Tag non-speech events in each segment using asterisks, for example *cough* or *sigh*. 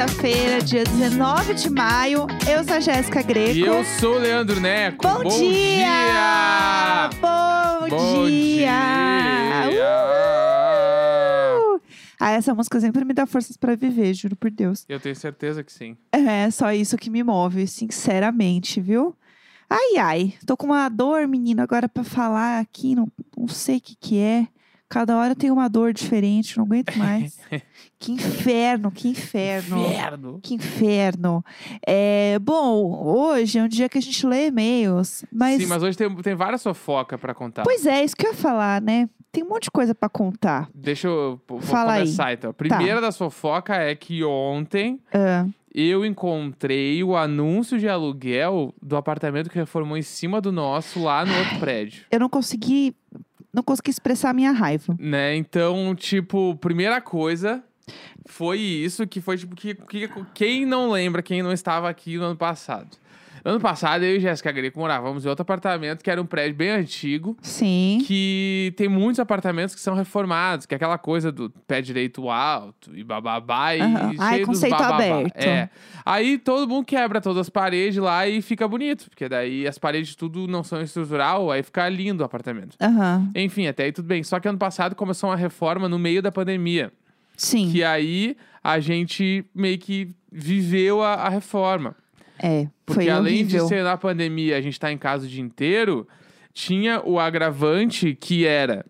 nesta quarta-feira, dia 19 de maio. Eu sou a Jéssica Greco. E eu sou o Leandro Neco. Bom, dia! dia! Bom, Bom dia! dia! Uh! Ah, essa música sempre me dá forças pra viver, juro por Deus. Eu tenho certeza que sim. É só isso que me move, sinceramente, viu? Ai, ai, tô com uma dor, menino, agora pra falar aqui, não, não sei o que que é. Cada hora tem uma dor diferente, não aguento mais. *laughs* que inferno, que inferno. Inferno. Que inferno. É, bom, hoje é um dia que a gente lê e-mails, mas, Sim, mas hoje tem, tem várias fofoca pra contar. Pois é, isso que eu ia falar, né? Tem um monte de coisa pra contar. Deixa eu Fala aí. começar então. A primeira das fofoca é que ontem Ah, eu encontrei o anúncio de aluguel do apartamento que reformou em cima do nosso lá no outro prédio. eu não consegui, não consegui expressar a minha raiva. Né? Então, tipo, primeira coisa foi isso, que foi tipo, que, que- quem não lembra, quem não estava aqui no ano passado. No ano passado, eu e Jéssica Greco morávamos em outro apartamento, que era um prédio bem antigo, Sim. que tem muitos apartamentos que são reformados, que é aquela coisa do pé direito alto e bababá e. Ai, cheio dos conceito bababá. aberto. É. Aí todo mundo quebra todas as paredes lá e fica bonito, porque daí as paredes tudo não são estrutural, aí fica lindo o apartamento. Aham. Enfim, até aí tudo bem. Só que ano passado começou uma reforma no meio da pandemia. Sim. Que aí a gente meio que viveu a, a reforma. É. Porque foi além horrível. de ser na pandemia, a gente tá em casa o dia inteiro, tinha o agravante que era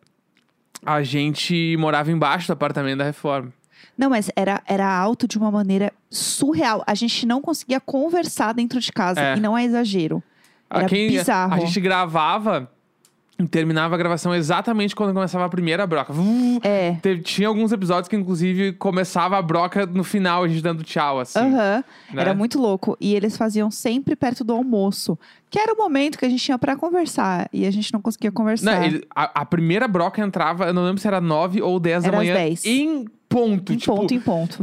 a gente morava embaixo do apartamento da reforma. Não, mas era, era alto de uma maneira surreal. A gente não conseguia conversar dentro de casa. É. E não é exagero. A Era bizarro. A gente gravava terminava a gravação exatamente quando começava a primeira broca. É. teve- tinha alguns episódios que, inclusive, começava a broca no final, a gente dando tchau, assim. Aham. né? Era muito louco. E eles faziam sempre perto do almoço. Que era o momento que a gente tinha pra conversar. E a gente não conseguia conversar. Não, ele- a, a primeira broca entrava, eu não lembro se era 9 ou 10 Era da manhã. 10. Em ponto. em tipo, ponto, em ponto.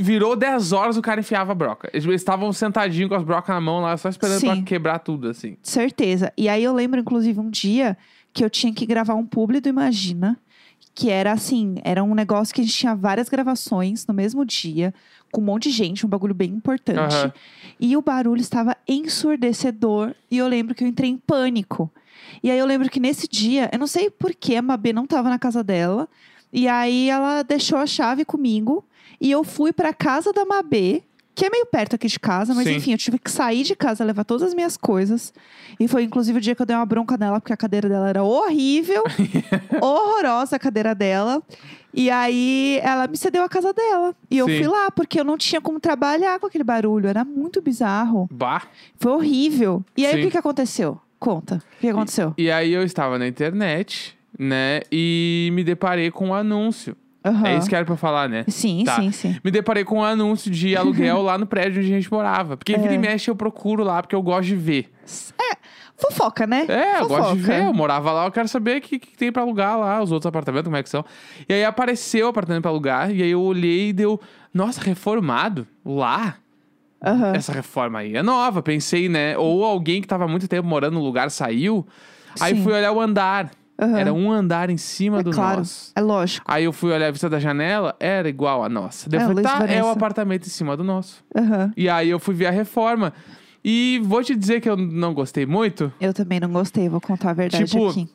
virou 10 horas, o cara enfiava a broca. Eles estavam sentadinhos com as brocas na mão lá, só esperando Sim. pra quebrar tudo, assim. Certeza. E aí eu lembro, inclusive, um dia que eu tinha que gravar um publi do Imagina. Que era assim, era um negócio que a gente tinha várias gravações no mesmo dia, com um monte de gente, um bagulho bem importante. Aham. E o barulho estava ensurdecedor. E eu lembro que eu entrei em pânico. E aí eu lembro que nesse dia, eu não sei por que a Mabê não estava na casa dela. E aí ela deixou a chave comigo. E eu fui pra casa da Mabê, que é meio perto aqui de casa, mas Sim. enfim, eu tive que sair de casa, levar todas as minhas coisas. E foi inclusive o dia que eu dei uma bronca nela, porque a cadeira dela era horrível, *laughs* horrorosa a cadeira dela. E aí ela me cedeu a casa dela. E eu Sim. fui lá, porque eu não tinha como trabalhar com aquele barulho. Era muito bizarro. Bah. Foi horrível. E aí Sim. o que, que aconteceu? Conta. O que aconteceu? E aí eu estava na internet, né? E me deparei com um anúncio. Aham. É isso que era pra falar, né? Sim, Tá. sim, sim. Me deparei com um anúncio de aluguel lá no prédio onde a gente morava. Porque vira É. e mexe eu procuro lá, porque eu gosto de ver. Fofoca, né? É, eu gosto de Fofoca. ver. Eu morava lá, eu quero saber o que, que tem pra alugar lá, os outros apartamentos, como é que são. E aí apareceu o apartamento pra alugar, e aí eu olhei e deu, nossa, reformado? Lá? Aham. Essa reforma aí é nova, pensei, né? Ou alguém que tava muito tempo morando no lugar saiu. Aí Sim. fui olhar o andar. Aham. Era um andar em cima É do claro. nosso. É lógico. Aí eu fui olhar a vista da janela, era igual a nossa. Daí É, eu falei, tá, é o apartamento em cima do nosso. Aham. E aí eu fui ver a reforma. E vou te dizer que eu não gostei muito. Eu também não gostei, vou contar a verdade Tipo, aqui.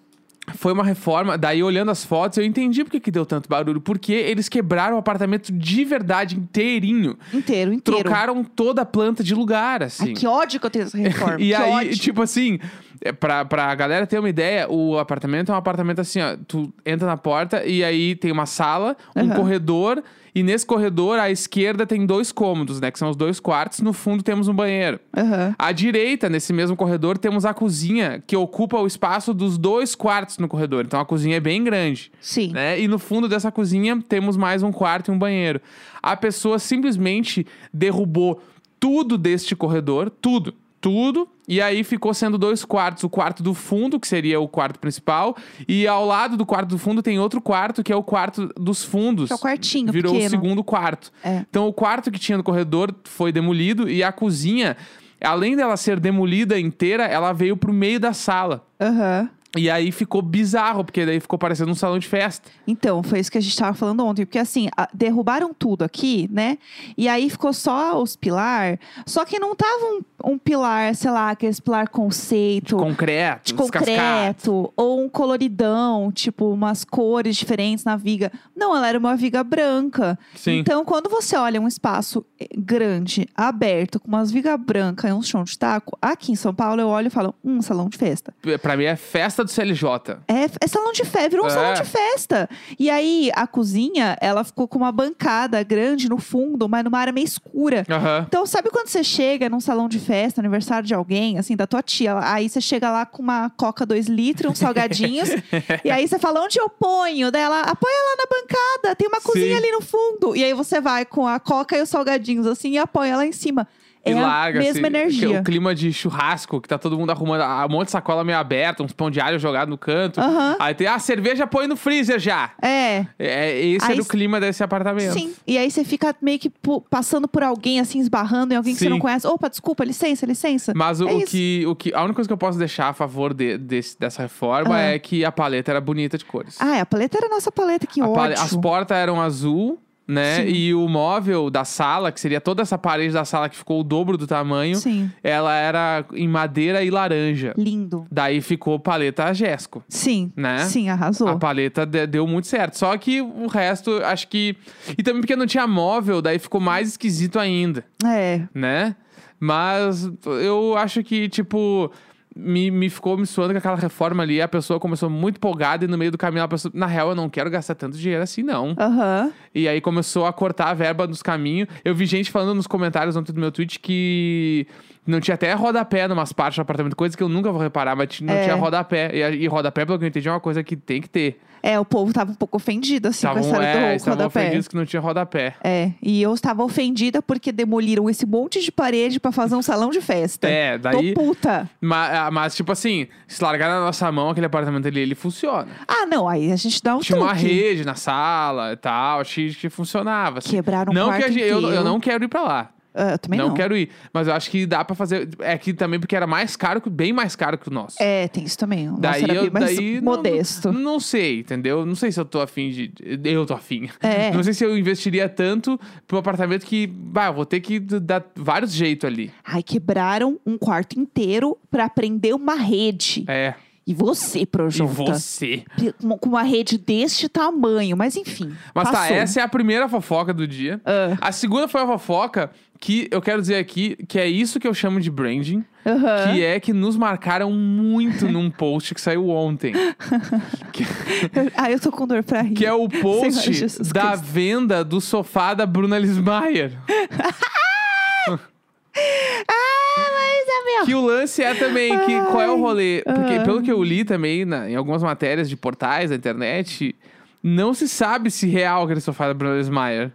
Foi uma reforma, daí olhando as fotos, eu entendi porque que deu tanto barulho. Porque eles quebraram o apartamento de verdade inteirinho. Inteiro, inteiro. Trocaram toda a planta de lugar, assim. Ai, que ódio que eu tenho dessa *laughs* reforma. E que aí, ódio. tipo assim, é, pra, pra galera ter uma ideia, o apartamento é um apartamento assim, ó. Tu entra na porta e aí tem uma sala, um Aham. corredor, e nesse corredor, à esquerda, tem dois cômodos, né? Que são os dois quartos. No fundo temos um banheiro. Aham. À direita, nesse mesmo corredor, temos a cozinha, que ocupa o espaço dos dois quartos no corredor. Então a cozinha é bem grande. Sim. Né? E no fundo dessa cozinha temos mais um quarto e um banheiro. A pessoa simplesmente derrubou tudo deste corredor, tudo, tudo, e aí ficou sendo dois quartos. O quarto do fundo, que seria o quarto principal, e ao lado do quarto do fundo tem outro quarto, que é o quarto dos fundos. Que é o quartinho Virou pequeno. o segundo quarto. É. Então o quarto que tinha no corredor foi demolido e a cozinha, além dela ser demolida inteira, ela veio pro meio da sala. Aham. E aí ficou bizarro, porque daí ficou parecendo um salão de festa. Então, foi isso que a gente tava falando ontem. Porque assim, derrubaram tudo aqui, né? E aí ficou só os pilar. Só que não tava um, um pilar, sei lá, aqueles pilar conceito. Concreto, de concreto, ou um coloridão, tipo umas cores diferentes na viga. Não, ela era uma viga branca. Sim. Então, quando você olha um espaço eh, grande, aberto, com umas vigas brancas e um chão de taco, aqui em São Paulo eu olho e falo, hum, salão de festa. Pra mim é festa do CLJ. É, é salão de festa, virou um É. salão de festa. E aí, a cozinha, ela ficou com uma bancada grande no fundo, mas numa área meio escura. Aham. Então, sabe quando você chega num salão de festa, aniversário de alguém, assim, da tua tia, aí você chega lá com uma coca 2 litros, uns salgadinhos, *laughs* e aí você fala, onde eu ponho? Dela, apoia lá na bancada, tem uma cozinha Sim. ali no fundo. E aí você vai com a coca e os salgadinhos, assim, e apoia lá em cima. É e a larga, mesma assim, energia. O clima de churrasco, que tá todo mundo arrumando um monte de sacola meio aberta, uns pão de alho jogado no canto. Aham. Aí tem, ah, cerveja põe no freezer já. É, É, esse Aí era o clima desse apartamento. sim. E aí você fica meio que passando por alguém, assim, esbarrando em alguém que você Sim. não conhece. Opa, desculpa, licença, licença. Mas o, É o que, o que. A única coisa que eu posso deixar a favor de- desse- dessa reforma Ah. é que a paleta era bonita de cores. Ah, é, a paleta era a nossa paleta, que A ótimo. As portas eram azul, né? Sim. E o móvel da sala, que seria toda essa parede da sala que ficou o dobro do tamanho, Sim, ela era em madeira e laranja. lindo. Daí ficou paleta Gesco. Sim, Né? sim, arrasou. A paleta de- deu muito certo. Só que o resto, acho que. E também porque não tinha móvel, daí ficou mais esquisito ainda, É, né? Mas eu acho que, tipo. Me, me ficou me suando com aquela reforma ali. A pessoa começou muito empolgada e no meio do caminho ela pensou: na real, eu não quero gastar tanto dinheiro assim, não. aham. E aí começou a cortar a verba nos caminhos. Eu vi gente falando nos comentários ontem do meu tweet que não tinha até rodapé numas partes do apartamento, coisa que eu nunca vou reparar, mas não É. tinha rodapé. E, e rodapé, pelo que eu entendi, é uma coisa que tem que ter. É, o povo tava um pouco ofendido, assim, com a Estavam história é, do estavam rodapé. ofendidos que não tinha rodapé. É, e eu estava ofendida porque demoliram esse monte de parede pra fazer um salão de festa. É, daí. Tô puta. Mas, mas, tipo assim, se largar na nossa mão aquele apartamento ali, ele funciona. Ah, não, aí a gente dá um Tinha uma truque. rede na sala e tal, achei que funcionava. assim. Quebraram um não que quarto a gente, eu, inteiro. eu não quero ir pra lá. Ah, eu também não, não. quero ir. Mas eu acho que dá pra fazer. É que também porque era mais caro, bem mais caro que o nosso. É, tem isso também. O nosso Daí era eu bem mais daí modesto. Não, não sei, entendeu? Não sei se eu tô afim de. Eu tô afim. É. *laughs* Não sei se eu investiria tanto pro apartamento que. Bah, eu vou ter que dar vários jeitos ali. Ai, quebraram um quarto inteiro pra prender uma rede. É. E você, E Projota? você. Com uma rede deste tamanho, mas enfim. Mas tá, passou. essa é a primeira fofoca do dia. Ah. A segunda foi a fofoca que eu quero dizer aqui que é isso que eu chamo de branding. Aham. Que é que nos marcaram muito num post que saiu ontem. *laughs* Ah, eu tô com dor pra rir. Que é o Senhor post Jesus da Cristo. venda do sofá da Bruna Lismayer. *laughs* Ah, meu. Que o lance é também que qual é o rolê? Porque ah. pelo que eu li também na- em algumas matérias de portais da internet, não se sabe se real aquele sofá da Bruna Lismayer.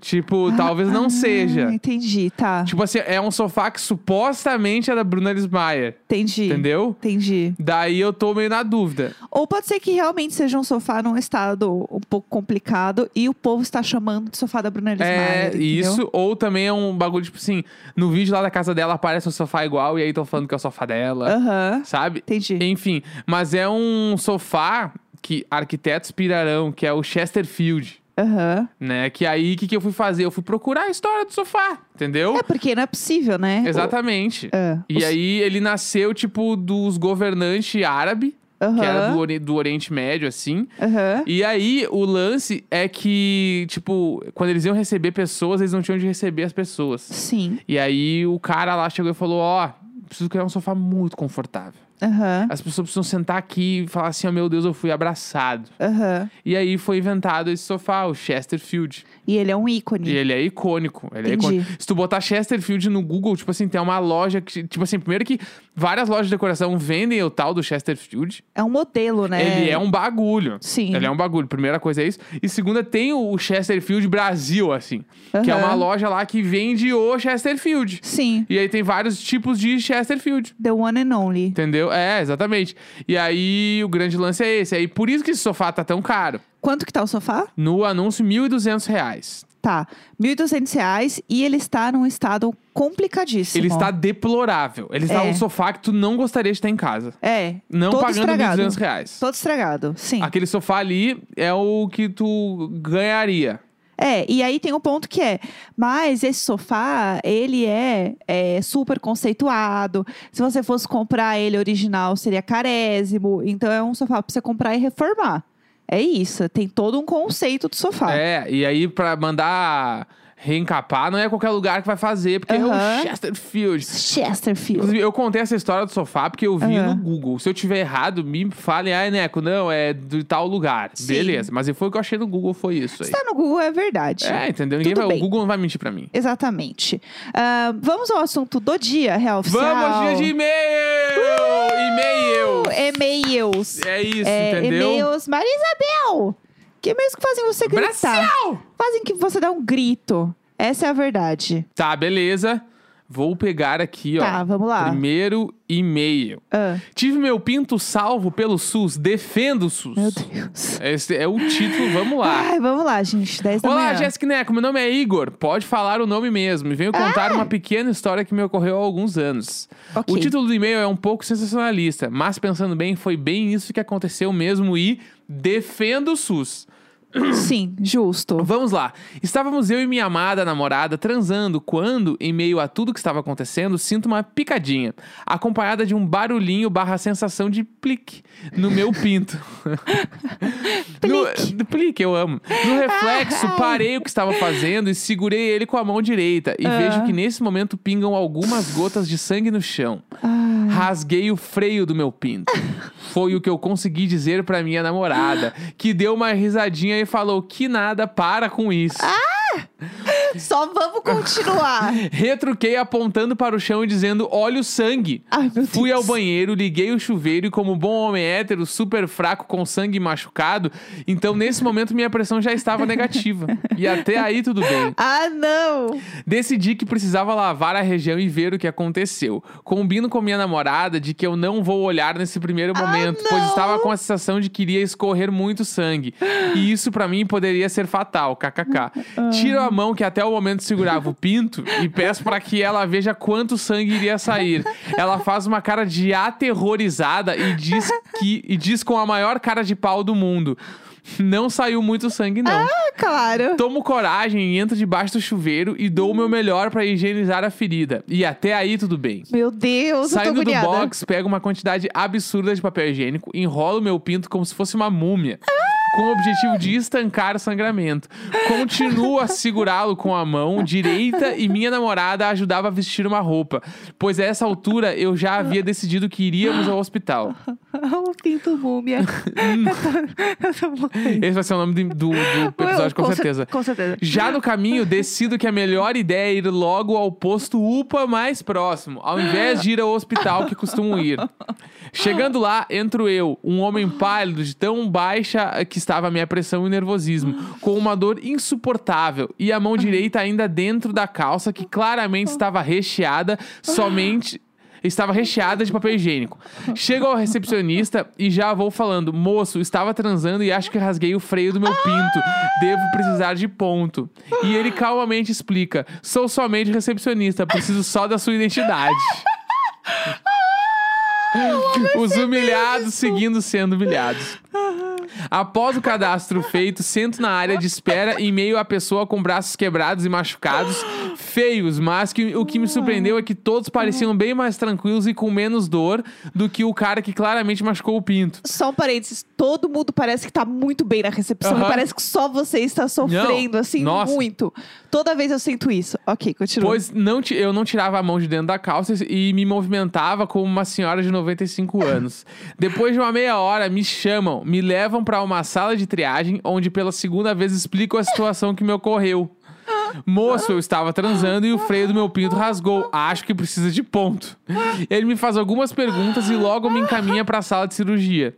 Tipo, talvez não Ah, seja. Entendi, tá. Tipo assim, é um sofá que supostamente é da Bruna Lismayer. Entendi. Entendeu? Entendi. Daí eu tô meio na dúvida. Ou pode ser que realmente seja um sofá num estado um pouco complicado e o povo está chamando de sofá da Bruna Lismayer. É, entendeu? isso, ou também é um bagulho, tipo assim, no vídeo lá da casa dela aparece um sofá igual e aí estão falando que é o sofá dela, Aham. sabe? Entendi. Enfim, mas é um sofá que arquitetos pirarão, que é o Chesterfield, Aham. né? Que aí, o que, que eu fui fazer? Eu fui procurar a história do sofá, entendeu? É porque não é possível, né? Exatamente. É. E Os- aí ele nasceu, tipo, dos governantes árabes, que era do, Ori- do Oriente Médio, assim. Aham. E aí, o lance é que, tipo, quando eles iam receber pessoas, eles não tinham onde receber as pessoas. Sim. E aí, o cara lá chegou e falou: Ó, preciso criar um sofá muito confortável. Aham. As pessoas precisam sentar aqui e falar assim: oh, meu Deus, eu fui abraçado. Aham. E aí foi inventado esse sofá, o Chesterfield. E ele é um ícone. E ele é icônico. Ele é Entendi. icônico. Se tu botar Chesterfield no Google, tipo assim, tem uma loja que. Tipo assim, primeiro que várias lojas de decoração vendem o tal do Chesterfield. É um modelo, né? Ele é um bagulho. Sim. Ele é um bagulho. Primeira coisa é isso. E segunda, tem o Chesterfield Brasil, assim. Que é uma loja lá que vende o Chesterfield. Sim. E aí tem vários tipos de Chesterfield. The one and only. Entendeu? É, exatamente. E aí o grande lance é esse. Aí por isso que esse sofá tá tão caro. Quanto que tá o sofá? No anúncio, 1.200 reais. Tá, 1.200 reais e ele está num estado complicadíssimo. Ele está deplorável. Ele está É. um sofá que tu não gostaria de ter em casa. É, Não todo pagando estragado. 1.200 reais. Todo estragado, sim. Aquele sofá ali é o que tu ganharia. É, e aí tem um ponto que é, mas esse sofá, ele é, é super conceituado. Se você fosse comprar ele original, seria carésimo. Então é um sofá pra você comprar e reformar. É isso, tem todo um conceito do sofá. É, e aí pra mandar reencapar, não é qualquer lugar que vai fazer, porque é o Chesterfield. Chesterfield. Inclusive, eu contei essa história do sofá porque eu vi no Google. Se eu tiver errado, me falem, ai, Neco, não, é de tal lugar. Sim. Beleza, mas foi o que eu achei no Google, foi isso aí. Se tá no Google, é verdade. É, entendeu? Ninguém vai, o. Google não vai mentir pra mim. Exatamente. Ah, vamos ao assunto do dia, real oficial. Vamos, dia de e-mail! E-mail! E-mails. É isso, É, entendeu? E-mails. Maria Isabel! Que e-mails que fazem você gritar? Brasil! Fazem que você dá um grito. Essa é a verdade. Tá, beleza. Vou pegar aqui, ó. Tá, vamos lá. Primeiro e-mail. Ah, Tive meu pinto salvo pelo SUS. Defendo o SUS. meu Deus. Esse é o título, vamos lá. Ai, vamos lá, gente. 10 da Olá. Jéssica Neco. Meu nome é Igor. Pode falar o nome mesmo. E venho contar uma pequena história que me ocorreu há alguns anos. Ok. O título do e-mail é um pouco sensacionalista, mas pensando bem, foi bem isso que aconteceu mesmo e defendo o SUS. Sim, justo. Vamos lá. Estávamos eu e minha amada namorada transando quando, em meio a tudo que estava acontecendo, sinto uma picadinha, acompanhada de um barulhinho barra sensação de plique no meu pinto. *laughs* Plique. No, plique, eu amo. No reflexo, Ai. parei o que estava fazendo e segurei ele com a mão direita. E Ah. vejo que nesse momento pingam algumas gotas de sangue no chão. Ai, Rasguei o freio do meu pinto. Foi o que eu consegui dizer pra minha namorada, que deu uma risadinha e falou que nada, para com isso. *laughs* Só vamos continuar. *laughs* Retruquei apontando para o chão e dizendo: Olha o sangue. Ai, meu Fui Deus. ao banheiro, liguei o chuveiro e, como bom homem hétero, super fraco, com sangue machucado, então nesse momento minha pressão já estava negativa. E até aí tudo bem. *laughs* Ah, não! Decidi que precisava lavar a região e ver o que aconteceu. Combino com minha namorada de que eu não vou olhar nesse primeiro Ah, momento, pois não! estava com a sensação de que iria escorrer muito sangue. E isso pra mim poderia ser fatal, kkk. Tiro a mão que até o momento segurava o pinto e peço pra que ela veja quanto sangue iria sair. Ela faz uma cara de aterrorizada e diz que e diz com a maior cara de pau do mundo. Não saiu muito sangue não. Ah, claro. Tomo coragem e entro debaixo do chuveiro e dou o meu melhor pra higienizar a ferida. E até aí tudo bem. Meu Deus, eu Saindo do box, pego uma quantidade absurda de papel higiênico, enrolo meu pinto como se fosse uma múmia. Com o objetivo de estancar o sangramento. Continuo a segurá-lo com a mão direita e minha namorada ajudava a vestir uma roupa. Pois a essa altura eu já havia decidido que iríamos ao hospital. *laughs* o pinto *laughs* múmia. Esse vai ser o nome do, do- do episódio, com, cer- certeza. Com certeza. Já no caminho, decido que a melhor ideia é ir logo ao posto UPA mais próximo, ao invés de ir ao hospital que costumo ir. Chegando lá, entro eu, um homem pálido, de tão baixa que estava a minha pressão e nervosismo, com uma dor insuportável e a mão direita ainda dentro da calça que claramente estava recheada somente. Estava recheada de papel higiênico. Chego ao recepcionista e já vou falando: Moço, estava transando e acho que rasguei o freio do meu pinto. Devo precisar de ponto. E ele calmamente explica: Sou somente recepcionista, preciso só da sua identidade. Os humilhados seguindo sendo humilhados. Após o cadastro feito, sento na área de espera em meio a pessoa com braços quebrados e machucados, feios, mas que, o que me surpreendeu é que todos pareciam bem mais tranquilos e com menos dor do que o cara que claramente machucou o pinto. Só um parênteses, todo mundo parece que tá muito bem na recepção. Aham. E parece que só você está sofrendo, Não, assim, nossa. muito. Toda vez eu sinto isso. Ok, continua. Pois não, eu não tirava a mão de dentro da calça e me movimentava como uma senhora de 95 anos. Depois de uma meia hora, me chamam, me levam para uma sala de triagem, onde pela segunda vez explico a situação que me ocorreu. Moço, eu estava transando e o freio do meu pinto rasgou. Acho que precisa de ponto. Ele me faz algumas perguntas e logo me encaminha para a sala de cirurgia.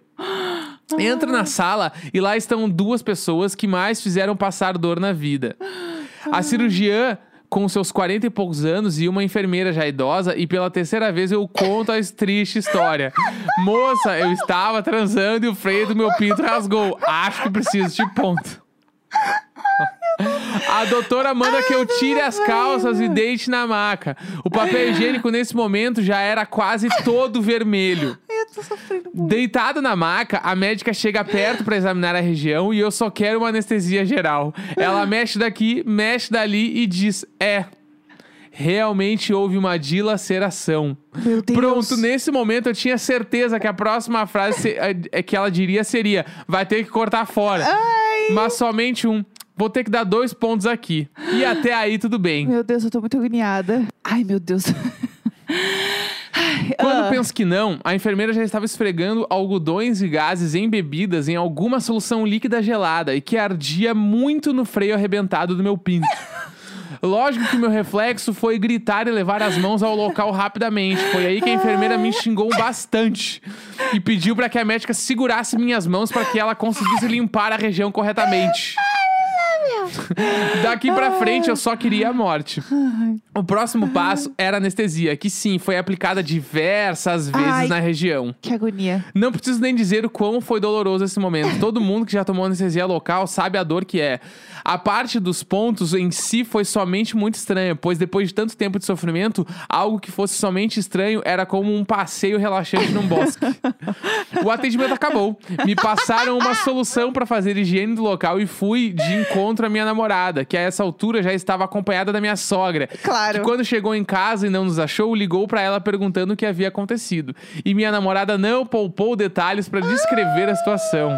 Entro na sala e lá estão duas pessoas que mais fizeram passar dor na vida. A cirurgiã com seus 40 e poucos anos e uma enfermeira já idosa e pela terceira vez eu conto a triste história. Moça, eu estava transando e o freio do meu pinto rasgou. Acho que preciso de ponto. A doutora manda que eu tire as calças e deite na maca. O papel higiênico nesse momento já era quase todo vermelho. *laughs* Tô sofrendo muito. Deitado na maca, a médica chega perto pra examinar a região e eu só quero uma anestesia geral. Ela *laughs* mexe daqui, mexe dali e diz: É. Realmente houve uma dilaceração. Meu Deus. Pronto, nesse momento eu tinha certeza que a próxima frase se- é- é que ela diria seria: vai ter que cortar fora. Mas somente um. Vou ter que dar dois pontos aqui. E até aí tudo bem. Meu Deus, eu tô muito agoniada. Ai, meu Deus. *laughs* Quando ah. penso que não, a enfermeira já estava esfregando algodões e gases embebidas em alguma solução líquida gelada e que ardia muito no freio arrebentado do meu pinto. Lógico que meu reflexo foi gritar e levar as mãos ao local rapidamente. Foi aí que a enfermeira me xingou bastante e pediu para que a médica segurasse minhas mãos para que ela conseguisse limpar a região corretamente. *laughs* Daqui pra frente eu só queria a morte. O próximo passo era anestesia, que sim, foi aplicada diversas vezes Ai. na região. Que agonia. Não preciso nem dizer o quão foi doloroso esse momento. Todo mundo que já tomou anestesia local sabe a dor que é. A parte dos pontos em si foi somente muito estranha, pois depois de tanto tempo de sofrimento, algo que fosse somente estranho era como um passeio relaxante num bosque. O atendimento acabou. Me passaram uma solução para fazer higiene do local e fui de encontro à minha namorada, que a essa altura já estava acompanhada da minha sogra. Claro. Que quando chegou em casa e não nos achou, ligou para ela perguntando o que havia acontecido. E minha namorada não poupou detalhes para descrever a situação.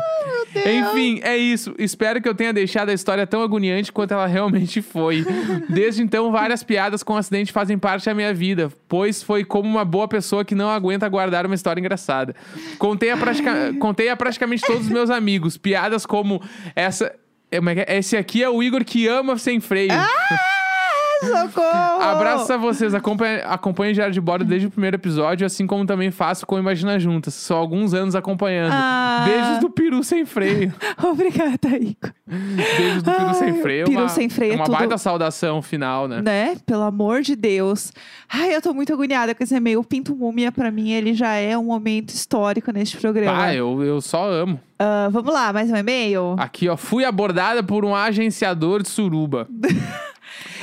Enfim, é isso. Espero que eu tenha deixado a história tão agoniante quanto ela realmente foi. Desde então, várias piadas com o acidente fazem parte da minha vida, pois foi como uma boa pessoa que não aguenta guardar uma história engraçada. Contei a, pratica- Contei a praticamente todos os meus amigos. Piadas como essa. É, é é? Esse aqui é o Igor que ama sem freio. Socorro! Abraços a vocês. Acompanhe, acompanhe Diário de Bordo desde o primeiro episódio, assim como também faço com Imagina Juntas. Só alguns anos acompanhando. Ah. Beijos do peru sem freio. *laughs* Obrigada, Igor. Beijos do peru Ai, sem freio. peru uma, sem freio é uma tudo- baita saudação final, né? Né? Pelo amor de Deus. Ai, eu tô muito agoniada com esse e-mail. O Pinto Múmia, pra mim, ele já é um momento histórico neste programa. Ah, eu, eu só amo. Ah, vamos lá, mais um e-mail? Aqui, ó. Fui abordada por um agenciador de suruba. *laughs*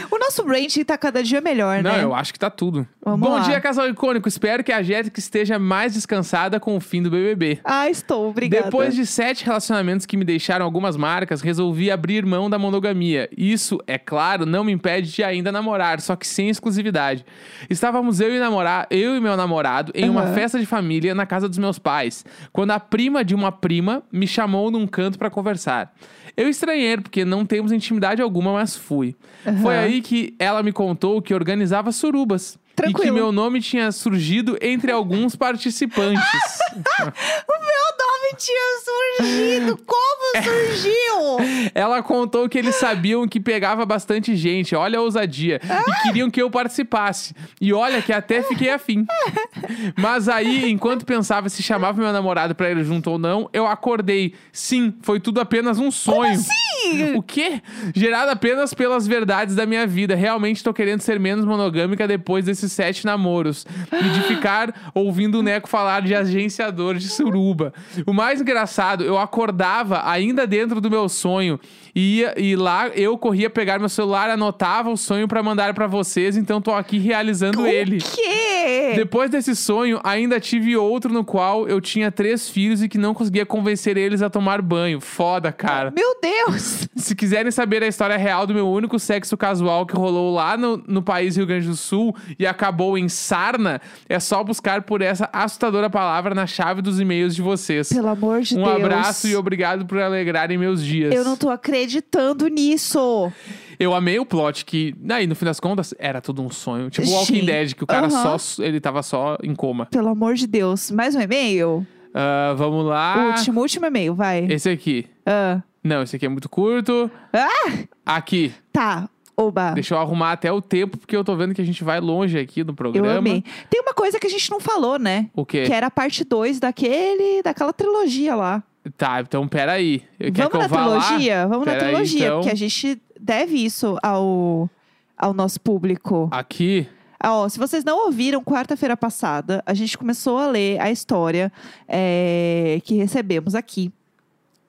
O nosso branding tá cada dia melhor, Não, né? eu acho que tá tudo. Vamos Bom lá. dia, casal icônico. Espero que a Jéssica esteja mais descansada com o fim do BBB. Ah, estou, obrigada. Depois de sete relacionamentos que me deixaram algumas marcas, resolvi abrir mão da monogamia. Isso, é claro, não me impede de ainda namorar, só que sem exclusividade. Estávamos eu e, namora... eu e meu namorado em uma Aham. festa de família na casa dos meus pais, quando a prima de uma prima me chamou num canto para conversar. Eu estranhei, porque não temos intimidade alguma, mas fui. Foi Aham. aí que ela me contou que organizava surubas. E que Tranquilo. meu nome tinha surgido entre alguns participantes. *laughs* O meu nome tinha surgido! Como surgiu? *laughs* Ela contou que eles sabiam que pegava bastante gente, olha a ousadia, e queriam que eu participasse. E olha que até fiquei afim. *laughs* Mas aí, enquanto pensava se chamava meu namorado pra ir junto ou não, eu acordei. Sim, foi tudo apenas um sonho. Sim! *laughs* O quê? Gerado apenas pelas verdades da minha vida. Realmente tô querendo ser menos monogâmica depois desses sete namoros. E de ficar ouvindo o Neco falar de agenciador de suruba. O mais engraçado, eu acordava ainda dentro do meu sonho. E, ia, e lá eu corria pegar meu celular, anotava o sonho pra mandar pra vocês. Então tô aqui realizando ele. O quê? Depois desse sonho, ainda tive outro no qual eu tinha três filhos e que não conseguia convencer eles a tomar banho. Foda, cara. Meu Deus! *laughs* Se quiserem saber a história real do meu único sexo casual que rolou lá no, no país Rio Grande do Sul e acabou em sarna, é só buscar por essa assustadora palavra na chave dos e-mails de vocês. Pelo amor de um Deus. abraço e obrigado por alegrarem meus dias. Eu não tô acreditando nisso. Eu amei o plot que, aí, no fim das contas, era tudo um sonho. Tipo o. Walking Dead, que o cara Aham. só. Ele tava só em coma. Pelo amor de Deus. Mais um e-mail? Ah, vamos lá. Último, último e-mail, vai. Esse aqui. Ah. Não, esse aqui é muito curto. Ah! Aqui. Tá. Oba. Deixa eu arrumar até o tempo, porque eu tô vendo que a gente vai longe aqui no Eu programa. amei. Tem uma coisa que a gente não falou, né? O quê? Que era a parte 2 daquele, daquela trilogia lá. Tá, então peraí. Quer Vamos eu na trilogia? Vamos na trilogia, então. porque a gente deve isso ao, ao nosso público. Aqui. Ah, ó, se vocês não ouviram, quarta-feira passada, a gente começou a ler a história é, que recebemos aqui.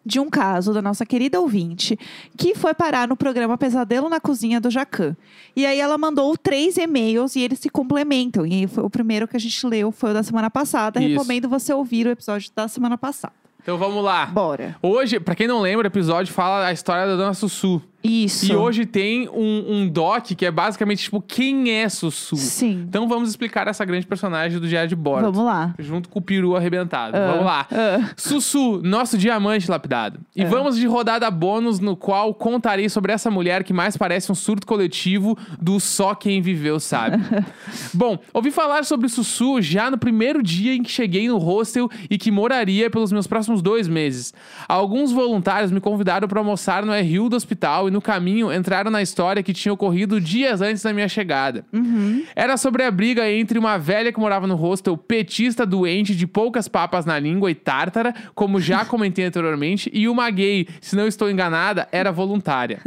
De um caso da nossa querida ouvinte que foi parar no programa Pesadelo na Cozinha do Jacan. E aí ela mandou três e-mails e eles se complementam. E foi o primeiro que a gente leu foi o da semana passada. Isso. Recomendo você ouvir o episódio da semana passada. Então vamos lá. Bora. Hoje, pra quem não lembra, o episódio fala a história da Dona Sussu. Isso. E hoje tem um, um doc que é basicamente tipo, quem é Sussu? Sim. Então vamos explicar essa grande personagem do Diário de Bordo. Vamos lá. Junto com o peru arrebentado. Ah, Vamos lá. ah. Sussu, nosso diamante lapidado. E Ah. vamos de rodada bônus, no qual contarei sobre essa mulher que mais parece um surto coletivo do só quem viveu sabe. *laughs* Bom, ouvi falar sobre Sussu já no primeiro dia em que cheguei no hostel e que moraria pelos meus próximos dois meses. Alguns voluntários me convidaram para almoçar no RU do hospital e no caminho entraram na história que tinha ocorrido dias antes da minha chegada. Era sobre a briga entre uma velha que morava no hostel, petista doente de poucas papas na língua e tártara, como já *laughs* comentei anteriormente, e uma gay, se não estou enganada, era voluntária.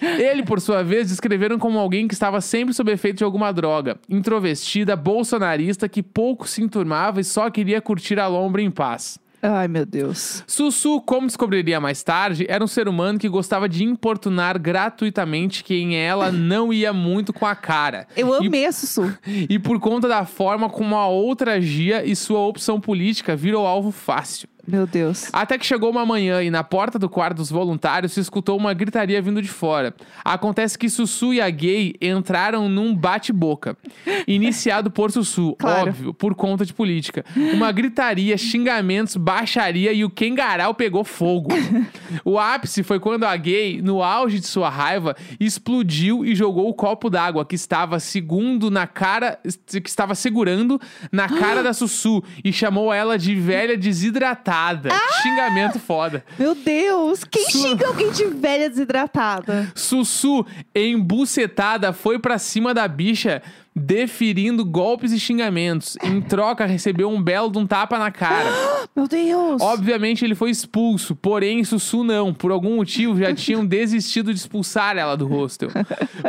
Ele, por sua vez, descreveram como alguém que estava sempre sob efeito de alguma droga, introvestida, bolsonarista, que pouco se enturmava e só queria curtir a lombra em paz. Ai, meu Deus. Sussu, como descobriria mais tarde, era um ser humano que gostava de importunar gratuitamente quem ela não ia muito com a cara. Eu E amei a Sussu. *laughs* e por conta da forma como a outra agia e sua opção política virou alvo fácil. Meu Deus. Até que chegou uma manhã e na porta do quarto dos voluntários se escutou uma gritaria vindo de fora. Acontece que Sussu e a gay entraram num bate-boca. Iniciado por Sussu, *laughs* Claro. óbvio, por conta de política. Uma gritaria, xingamentos, baixaria e o Kengarau pegou fogo. O ápice foi quando a gay, no auge de sua raiva, explodiu e jogou o copo d'água que estava segundo na cara, que estava segurando na cara da Sussu e chamou ela de velha desidratada. Que Xingamento foda. Meu Deus. Quem Su- xinga alguém de velha desidratada? Sussu, embucetada, foi pra cima da bicha, deferindo golpes e xingamentos. Em troca, recebeu um belo de um tapa na cara. *gasps* Meu Deus. Obviamente, ele foi expulso, porém, Sussu não. Por algum motivo, já tinham *laughs* desistido de expulsar ela do hostel.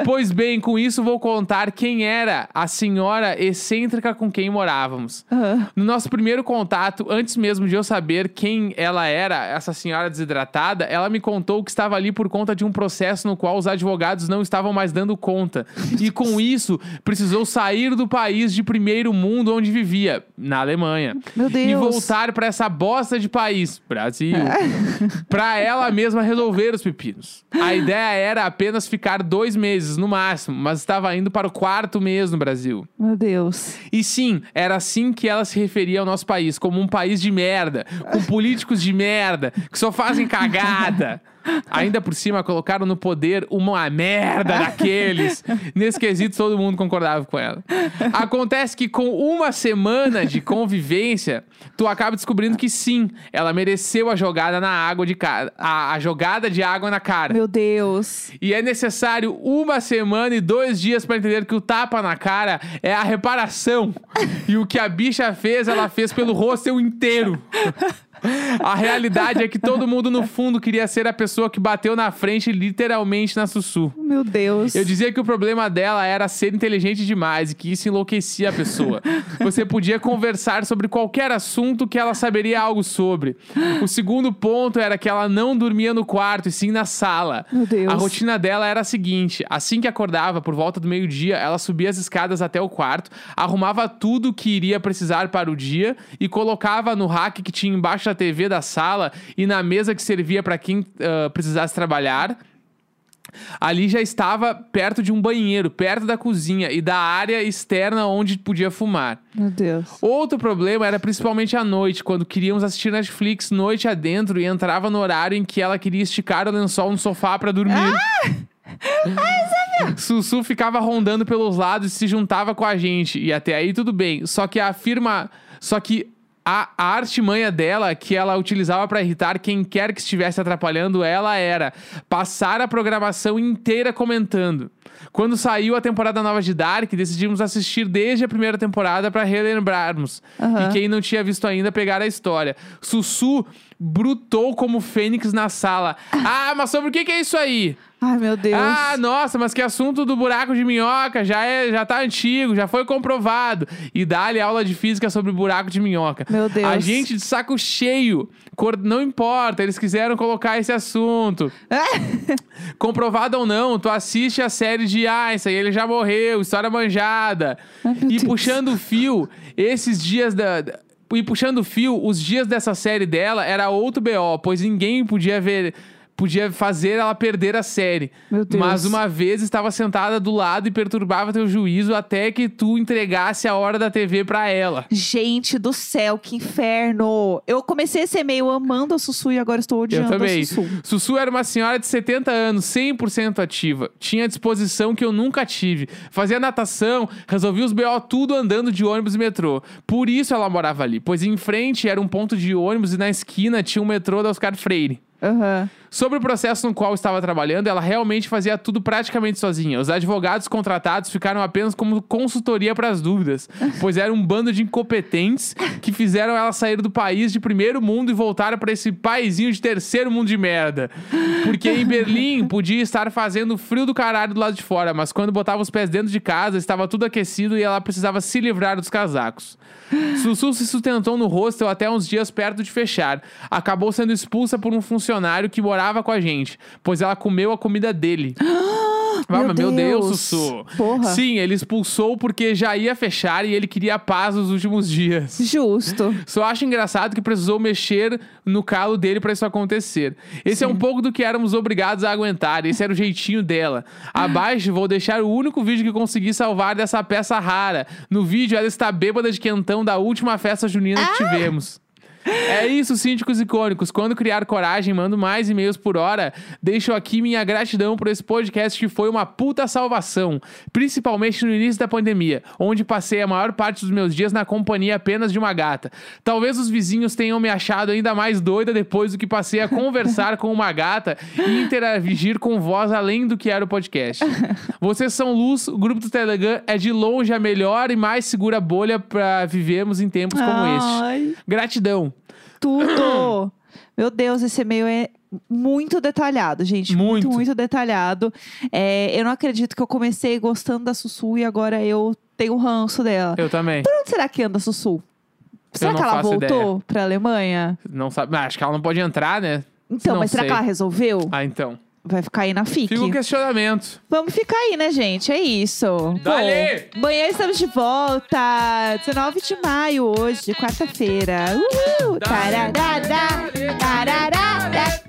Pois bem, com isso, vou contar quem era a senhora excêntrica com quem morávamos. Ah, No nosso primeiro contato, antes mesmo de eu saber quem ela era, essa senhora desidratada, ela me contou que estava ali por conta de um processo no qual os advogados não estavam mais dando conta. E com isso, precisou sair do país de primeiro mundo onde vivia, na Alemanha. Meu Deus. E voltar para essa bosta de país, Brasil, *laughs* pra ela mesma resolver os pepinos. A ideia era apenas ficar dois meses no máximo, mas estava indo para o quarto mês no Brasil. Meu Deus. E sim, era assim que ela se referia ao nosso país, como um país de merda, com políticos de merda, que só fazem cagada. *laughs* Ainda por cima, colocaram no poder uma merda daqueles. Nesse quesito, todo mundo concordava com ela. Acontece que com uma semana de convivência, tu acaba descobrindo que sim, ela mereceu a jogada na água de cara. A, a jogada de água na cara. Meu Deus. E é necessário uma semana e dois dias pra entender que o tapa na cara é a reparação. e o que a bicha fez, ela fez pelo rosto inteiro. A realidade é que todo mundo no fundo queria ser a pessoa que bateu na frente literalmente na Sussu. Meu Deus. Eu dizia que o problema dela era ser inteligente demais e que isso enlouquecia a pessoa. Você podia conversar sobre qualquer assunto que ela saberia algo sobre. O segundo ponto era que ela não dormia no quarto, e sim na sala. Meu Deus. A rotina dela era a seguinte: assim que acordava, por volta do meio-dia, ela subia as escadas até o quarto, arrumava tudo que iria precisar para o dia e colocava no rack que tinha embaixo da TV da sala e na mesa que servia para quem ah, precisasse trabalhar. Ali já estava perto de um banheiro, perto da cozinha e da área externa onde podia fumar. Meu Deus. Outro problema era principalmente à noite, quando queríamos assistir Netflix noite adentro e entrava no horário em que ela queria esticar o lençol no sofá pra dormir. *laughs* Sussu ficava rondando pelos lados e se juntava com a gente. E até aí tudo bem. Só que a firma. Só que a, a artimanha dela, que ela utilizava pra irritar quem quer que estivesse atrapalhando ela, era passar a programação inteira comentando. Quando saiu a temporada nova de Dark, decidimos assistir desde a primeira temporada pra relembrarmos. Aham. E quem não tinha visto ainda pegar a história. Sussu brutou como fênix na sala. Ah, mas sobre o que, que é isso aí? Ai, meu Deus. Ah, nossa, mas que assunto do buraco de minhoca já é, já tá antigo, já foi comprovado. E dá-lhe aula de física sobre buraco de minhoca. Meu Deus. A gente de saco cheio. Cor- Não importa, eles quiseram colocar esse assunto. *laughs* Comprovado ou não, tu assiste a série de Einstein, ele já morreu, história manjada. Ai, e Deus. puxando o fio, esses dias da- E puxando o fio, os dias dessa série dela era outro BO, pois ninguém podia ver. Podia fazer ela perder a série. Meu Deus. Mas uma vez estava sentada do lado e perturbava teu juízo até que tu entregasse a hora da TV pra ela. Gente do céu, que inferno. Eu comecei esse e-mail amando a Sussu e agora estou Eu odiando também. a Sussu. Sussu era uma senhora de 70 anos, 100% ativa. Tinha disposição que eu nunca tive. Fazia natação, resolvia os BO tudo andando de ônibus e metrô. Por isso ela morava ali, pois em frente era um ponto de ônibus e na esquina tinha um metrô da Oscar Freire. Aham. Sobre o processo no qual estava trabalhando, ela realmente fazia tudo praticamente sozinha. Os advogados contratados ficaram apenas como consultoria para as dúvidas, *laughs* pois era um bando de incompetentes que fizeram ela sair do país de primeiro mundo e voltar para esse paizinho de terceiro mundo de merda. Porque em Berlim podia estar fazendo frio do caralho do lado de fora, mas quando botava os pés dentro de casa estava tudo aquecido e ela precisava se livrar dos casacos. Sussu se sustentou no hostel até uns dias perto de fechar. Acabou sendo expulsa por um funcionário que morava com a gente, pois ela comeu a comida dele. *gasps* Ah, Meu meu Deus, Deus. Sussu. Porra. Sim, ele expulsou porque já ia fechar e ele queria paz nos últimos dias. Justo. *laughs* Só acho engraçado que precisou mexer no calo dele pra isso acontecer. Esse é um pouco do que éramos obrigados a aguentar. Esse era o jeitinho dela. Abaixo vou deixar o único vídeo que consegui salvar dessa peça rara. No vídeo ela está bêbada de quentão da última festa junina que tivemos. É isso, síndicos icônicos. Quando criar coragem, mando mais e-mails por hora. Deixo aqui minha gratidão por esse podcast que foi uma puta salvação. Principalmente no início da pandemia, onde passei a maior parte dos meus dias na companhia apenas de uma gata. Talvez os vizinhos tenham me achado ainda mais doida depois do que passei a conversar com uma gata e interagir com voz além do que era o podcast. Vocês são luz, o grupo do Telegram é de longe a melhor e mais segura bolha para vivermos em tempos como este. Gratidão. tudo. *clears throat* Meu Deus, esse e-mail é muito detalhado, gente. Muito, Muito. muito, detalhado. É, eu não acredito que eu comecei gostando da Sussu e agora eu tenho ranço dela. Eu também. Por onde será que anda a Sussu? Será que ela voltou ideia. pra Alemanha? Não sabe. Ah, acho que ela não pode entrar, né? Então, Não mas será sei. que ela resolveu? Ah, então. Vai ficar aí na FIC. Fica o questionamento. Vamos ficar aí, né, gente? É isso. Dale! Bom, amanhã estamos de volta. 19 de maio, hoje, quarta-feira. Uhul! Tarará, tarará.